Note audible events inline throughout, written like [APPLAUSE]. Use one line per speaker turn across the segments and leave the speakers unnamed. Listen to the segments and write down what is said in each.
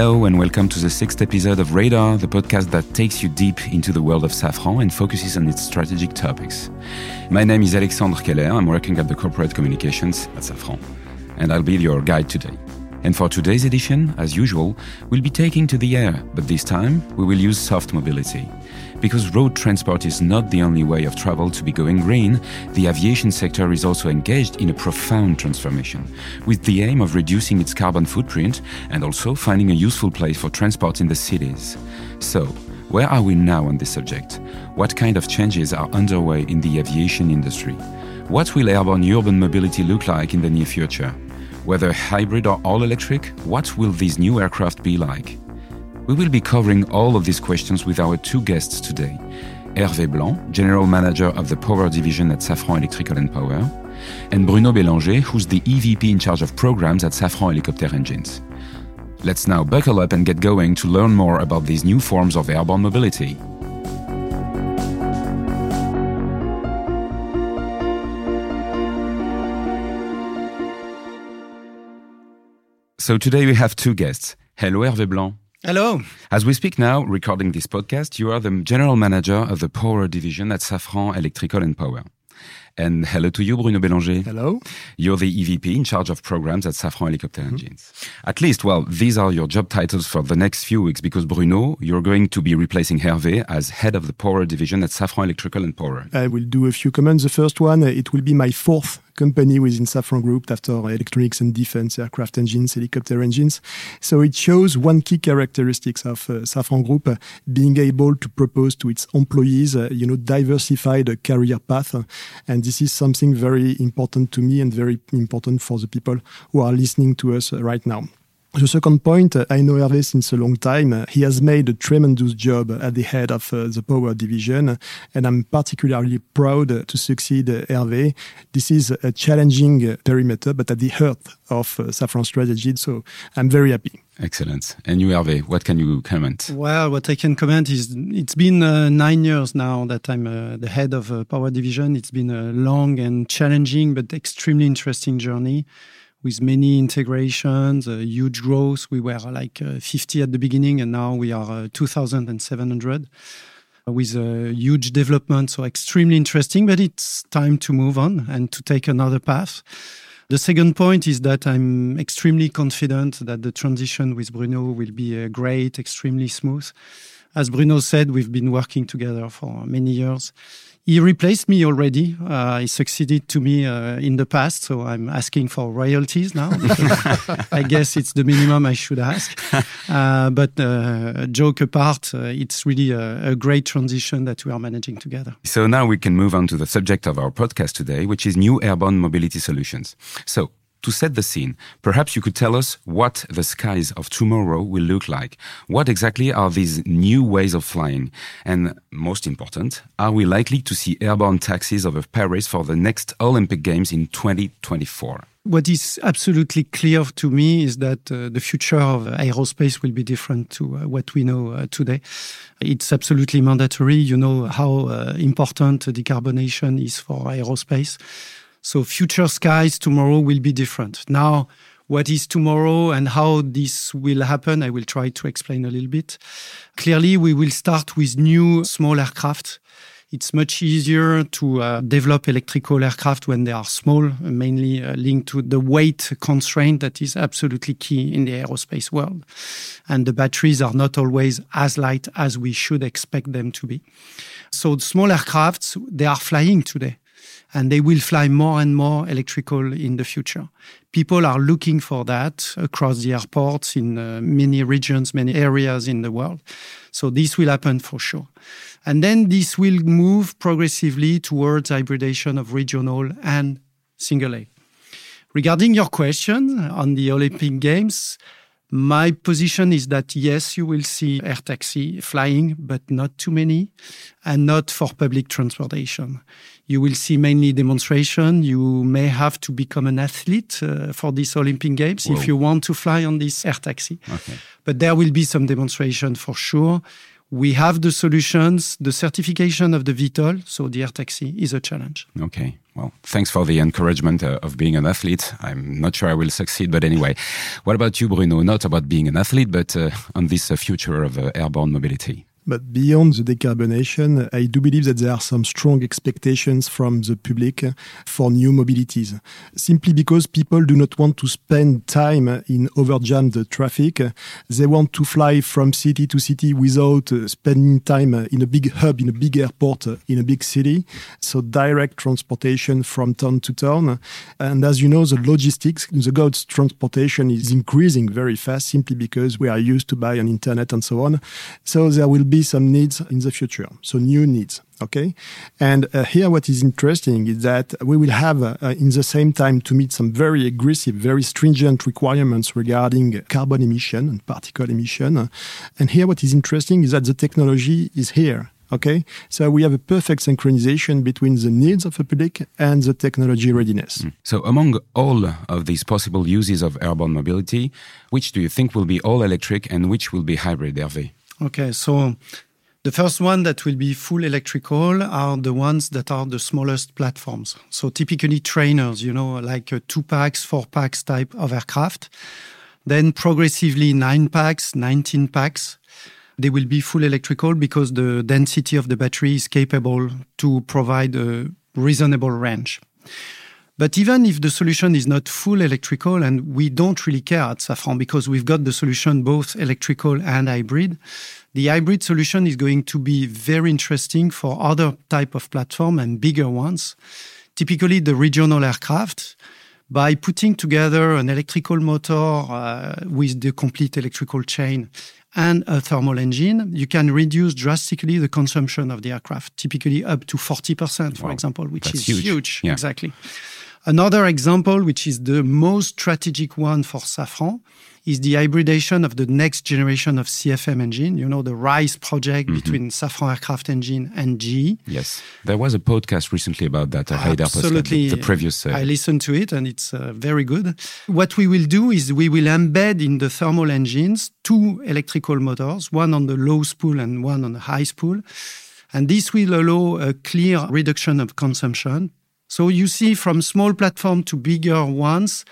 Hello and welcome to the sixth episode of Radar, the podcast that takes you deep into the world of Safran and focuses on its strategic topics. My name is Alexandre Keller. I'm working at the corporate communications at Safran, and I'll be your guide today. And for today's edition, as usual, we'll be taking to the air, but this time we will use soft mobility. Because road transport is not the only way of travel to be going green, the aviation sector is also engaged in a profound transformation, with the aim of reducing its carbon footprint and also finding a useful place for transport in the cities. So, where are we now on this subject? What kind of changes are underway in the aviation industry? What will airborne urban mobility look like in the near future? Whether hybrid or all electric, what will these new aircraft be like? We will be covering all of these questions with our two guests today. Hervé Blanc, General Manager of the Power Division at Safran Electrical and Power, and Bruno Bellanger, who's the EVP in charge of programs at Safran Helicopter Engines. Let's now buckle up and get going to learn more about these new forms of airborne mobility. So today we have two guests. Hello, Hervé Blanc.
Hello.
As we speak now, recording this podcast, you are the general manager of the power division at Safran Electrical and Power. And hello to you, Bruno Bellanger.
Hello.
You're the EVP in charge of programs at Safran Helicopter mm-hmm. Engines. At least, well, these are your job titles for the next few weeks because, Bruno, you're going to be replacing Hervé as head of the power division at Safran Electrical and Power.
I will do a few comments. The first one, it will be my fourth company within Safran Group after electronics and defense, aircraft engines, helicopter engines. So it shows one key characteristics of uh, Safran Group uh, being able to propose to its employees, uh, you know, diversified career path. And this is something very important to me and very important for the people who are listening to us right now. The second point, uh, I know Hervé since a long time. Uh, he has made a tremendous job at the head of uh, the power division, and I'm particularly proud to succeed Hervé. This is a challenging perimeter, but at the heart of Safran strategy, so I'm very happy.
Excellent. And you, Hervé, what can you comment?
Well, what I can comment is it's been uh, nine years now that I'm uh, the head of uh, Power Division. It's been a long and challenging but extremely interesting journey with many integrations, uh, huge growth. We were like uh, 50 at the beginning, and now we are uh, 2,700 with a huge development. So extremely interesting, but it's time to move on and to take another path. The second point is that I'm extremely confident that the transition with Bruno will be great, extremely smooth. As Bruno said, we've been working together for many years he replaced me already. Uh, he succeeded to me uh, in the past, so I'm asking for royalties now. [LAUGHS] I guess it's the minimum I should ask. Uh, but uh, joke apart, uh, it's really a, a, great transition that we are managing together.
So now we can move on to the subject of our podcast today, which is new airborne mobility solutions. So to set the scene, perhaps you could tell us what the skies of tomorrow will look like. What exactly are these new ways of flying? And most important, are we likely to see airborne taxis over Paris for the next Olympic Games in 2024?
What is absolutely clear to me is that uh, the future of aerospace will be different to uh, what we know uh, today. It's absolutely mandatory. You know how uh, important decarbonation is for aerospace. So future skies tomorrow will be different. Now, what is tomorrow and how this will happen, I will try to explain a little bit. Clearly, we will start with new small aircraft. It's much easier to uh, develop electrical aircraft when they are small, mainly uh, linked to the weight constraint that is absolutely key in the aerospace world. And the batteries are not always as light as we should expect them to be. So small aircrafts, they are flying today and they will fly more and more electrical in the future. People are looking for that across the airports in uh, many regions, many areas in the world. So this will happen for sure. And then this will move progressively towards hybridization of regional and single aisle. Regarding your question on the Olympic Games, my position is that yes, you will see air taxi flying, but not too many, and not for public transportation. You will see mainly demonstration. You may have to become an athlete uh, for these Olympic Games Whoa. if you want to fly on this air taxi. Okay. But there will be some demonstration for sure. We have the solutions. The certification of the VTOL, so the air taxi, is a challenge.
Okay. Well, thanks for the encouragement uh, of being an athlete. I'm not sure I will succeed, but anyway. What about you, Bruno? Not about being an athlete, but uh, on this uh, future of uh, airborne mobility.
But beyond the decarbonation, I do believe that there are some strong expectations from the public for new mobilities. Simply because people do not want to spend time in overjammed traffic. They want to fly from city to city without uh, spending time uh, in a big hub, in a big airport, uh, in a big city. So direct transportation from town to town. And as you know, the logistics, the goods transportation is increasing very fast simply because we are used to buy on internet and so on. So there will be some needs in the future, so new needs. Okay, and uh, here what is interesting is that we will have, uh, in the same time, to meet some very aggressive, very stringent requirements regarding carbon emission and particle emission. And here what is interesting is that the technology is here. Okay, so we have a perfect synchronization between the needs of the public and the technology readiness. Mm.
So, among all of these possible uses of airborne mobility, which do you think will be all electric and which will be hybrid, Hervé?
Okay, so the first one that will be full electrical are the ones that are the smallest platforms. So typically trainers, you know, like uh, two pax, four pax type of aircraft. Then progressively nine pax, 19 pax. They will be full electrical because the density of the battery is capable to provide a reasonable range. But even if the solution is not full electrical, and we don't really care at Safran because we've got the solution both electrical and hybrid, the hybrid solution is going to be very interesting for other type of platform and bigger ones, typically the regional aircraft. By putting together an electrical motor uh, with the complete electrical chain and a thermal engine, you can reduce drastically the consumption of the aircraft, typically up to 40%, for wow. example, which
That's
is
huge.
huge.
Yeah.
Exactly. Another example, which is the most strategic one for Safran, is the hybridation of the next generation of CFM engine, you know, the RISE project mm-hmm. between Safran Aircraft Engine and GE.
Yes. There was a podcast recently about that. I
Absolutely.
The, the, previous. Uh...
I listened to it and it's uh, very good. What we will do is we will embed in the thermal engines two electrical motors, one on the low spool and one on the high spool. And this will allow a clear reduction of consumption. So you see from small platform to bigger ones,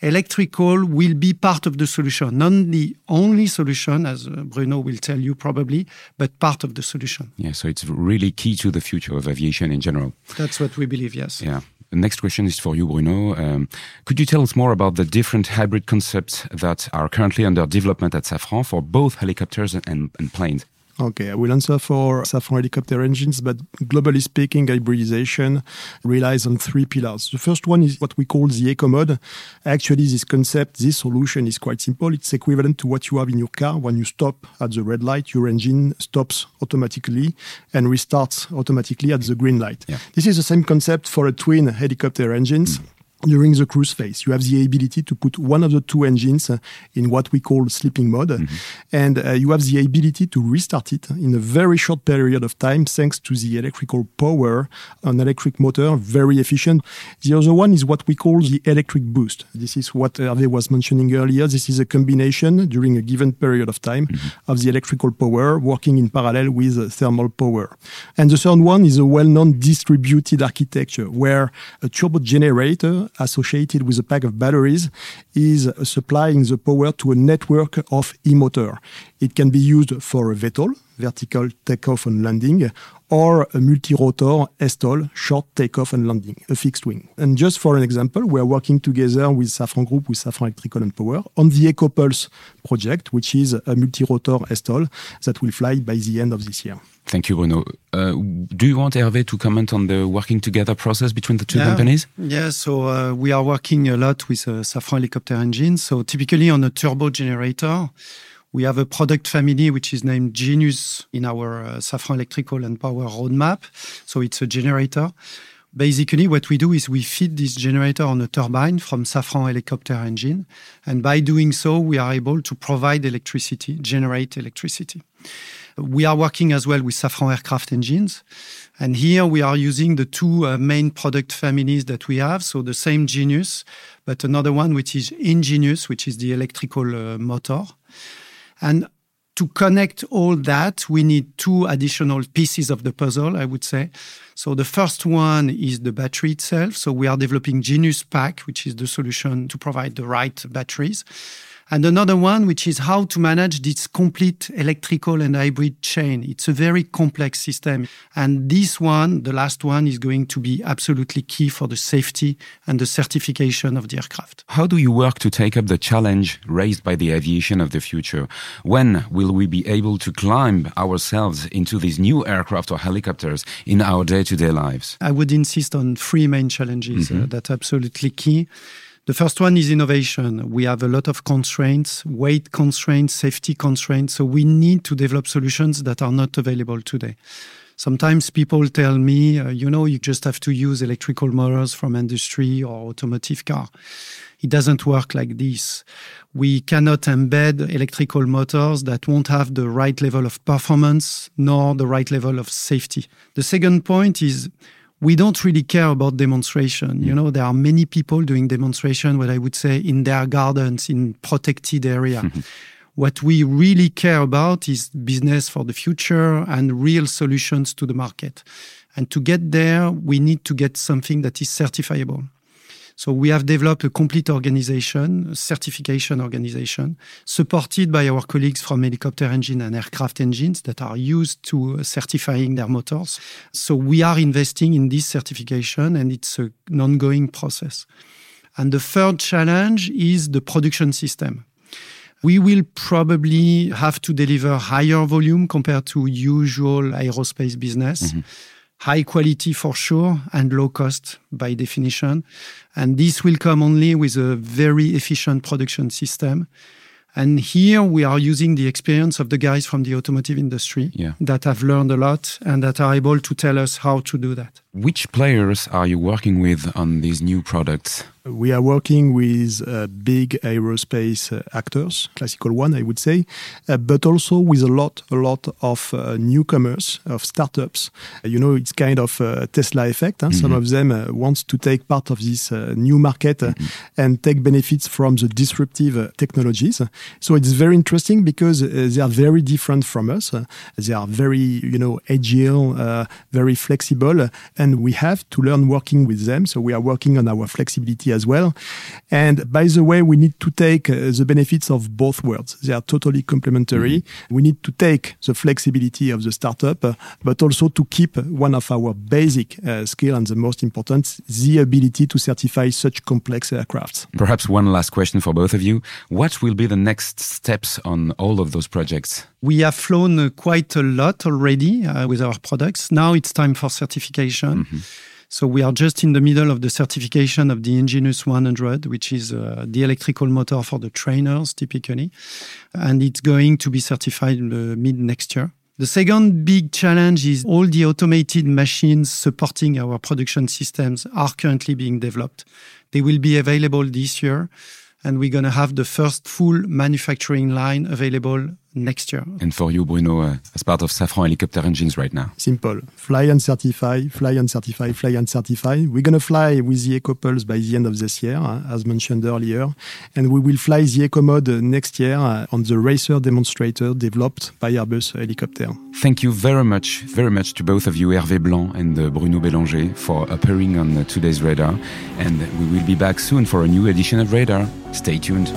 electrical will be part of the solution, not the only solution, as uh, Bruno will tell you probably, but part of the solution.
Yeah, so it's really key to the future of aviation in general.
That's what we believe, yes.
Yeah. The next question is for you, Bruno. Um, could you tell us more about the different hybrid concepts that are currently under development at Safran for both helicopters and, and planes?
Okay, I will answer for Safran helicopter engines, but globally speaking, hybridization relies on three pillars. The first one is what we call the eco mode. Actually, this concept, this solution is quite simple. It's equivalent to what you have in your car. When you stop at the red light, your engine stops automatically and restarts automatically at the green light.
Yeah.
This is the same concept for a twin helicopter engines. Mm during the cruise phase. You have the ability to put one of the two engines uh, in what we call sleeping mode, mm-hmm. and uh, you have the ability to restart it in a very short period of time thanks to the electrical power, an electric motor, very efficient. The other one is what we call the electric boost. This is what Hervé was mentioning earlier. This is a combination during a given period of time mm-hmm. of the electrical power working in parallel with thermal power. And the third one is a well-known distributed architecture where a turbo generator associated with a pack of batteries is supplying the power to a network of e-motor. It can be used for a VTOL, vertical takeoff and landing, or a multi-rotor STOL, short takeoff and landing, a fixed wing. And just for an example, we are working together with Safran Group, with Safran Electrical and Power, on the EcoPulse project, which is a multi-rotor STOL that will fly by the end of this year.
Thank you, Bruno. Uh, do you want Hervé to comment on the working together process between the two
yeah.
companies?
Yeah, so uh, we are working a lot with uh, Safran helicopter engines. So typically on a turbo generator, we have a product family which is named GENeUS in our uh, Safran electrical and power roadmap. So it's a generator. Basically, what we do is we feed this generator on a turbine from Safran helicopter engine. And by doing so, we are able to provide electricity, generate electricity. We are working as well with Safran aircraft engines. And here we are using the two uh, main product families that we have. So the same GENeUS, but another one which is ENGINeUS, which is the electrical uh, motor. And To connect all that, we need two additional pieces of the puzzle, I would say. So the first one is the battery itself. So we are developing GENeUSPACK, which is the solution to provide the right batteries. And another one, which is how to manage this complete electrical and hybrid chain. It's a very complex system. And this one, the last one, is going to be absolutely key for the safety and the certification of the aircraft.
How do you work to take up the challenge raised by the aviation of the future? When will we be able to climb ourselves into these new aircraft or helicopters in our day to day lives?
I would insist on three main challenges mm-hmm. uh, that are absolutely key. The first one is innovation. We have a lot of constraints, weight constraints, safety constraints. So we need to develop solutions that are not available today. Sometimes people tell me, uh, you know, you just have to use electrical motors from industry or automotive car. It doesn't work like this. We cannot embed electrical motors that won't have the right level of performance nor the right level of safety. The second point is we don't really care about demonstration. You know, there are many people doing demonstration, what I would say, in their gardens, in protected area. [LAUGHS] what we really care about is business for the future and real solutions to the market. And to get there, we need to get something that is certifiable. So we have developed a complete organization, a certification organization, supported by our colleagues from helicopter engine and aircraft engines that are used to uh, certifying their motors. So we are investing in this certification and it's an ongoing process. And the third challenge is the production system. We will probably have to deliver higher volume compared to usual aerospace business. Mm-hmm high quality for sure and low cost by definition. And this will come only with a very efficient production system. And here we are using the experience of the guys from the automotive industry yeah. that have learned a lot and that are able to tell us how to do that.
Which players are you working with on these new products?
We are working with uh, big aerospace uh, actors, classical one, I would say, uh, but also with a lot, a lot of uh, newcomers, of startups. you know, it's kind of a Tesla effect. Huh? Mm -hmm. Some of them uh, want to take part of this uh, new market mm -hmm. and take benefits from the disruptive technologies. So it's very interesting because they are very different from us. they are very, you know, agile, very flexible, and we have to learn working with them. So we are working on our flexibility as well. And by the way, we need to take uh, the benefits of both worlds. They are totally complementary. Mm-hmm. We need to take the flexibility of the startup, uh, but also to keep one of our basic uh, skill and the most important, the ability to certify such complex aircrafts.
Perhaps one last question for both of you. What will be the next steps on all of those projects?
We have flown uh, quite a lot already uh, with our products. Now it's time for certification. Mm-hmm. So we are just in the middle of the certification of the ENGINeUS 100, which is uh, the electrical motor for the trainers typically. And it's going to be certified uh, mid next year. The second big challenge is all the automated machines supporting our production systems are currently being developed. They will be available this year and we're going to have the first full manufacturing line available next year.
And for you, Bruno, uh, as part of Safran helicopter engines right now?
Simple. Fly and certify, fly and certify, fly and certify. We're going to fly with the EcoPulse by the end of this year, uh, as mentioned earlier. And we will fly the EcoMode next year uh, on the racer demonstrator developed by Airbus helicopter.
Thank you very much, very much to both of you, Hervé Blanc and uh, Bruno Bellanger, for appearing on uh, today's Radar. And we will be back soon for a new edition of Radar. Stay tuned.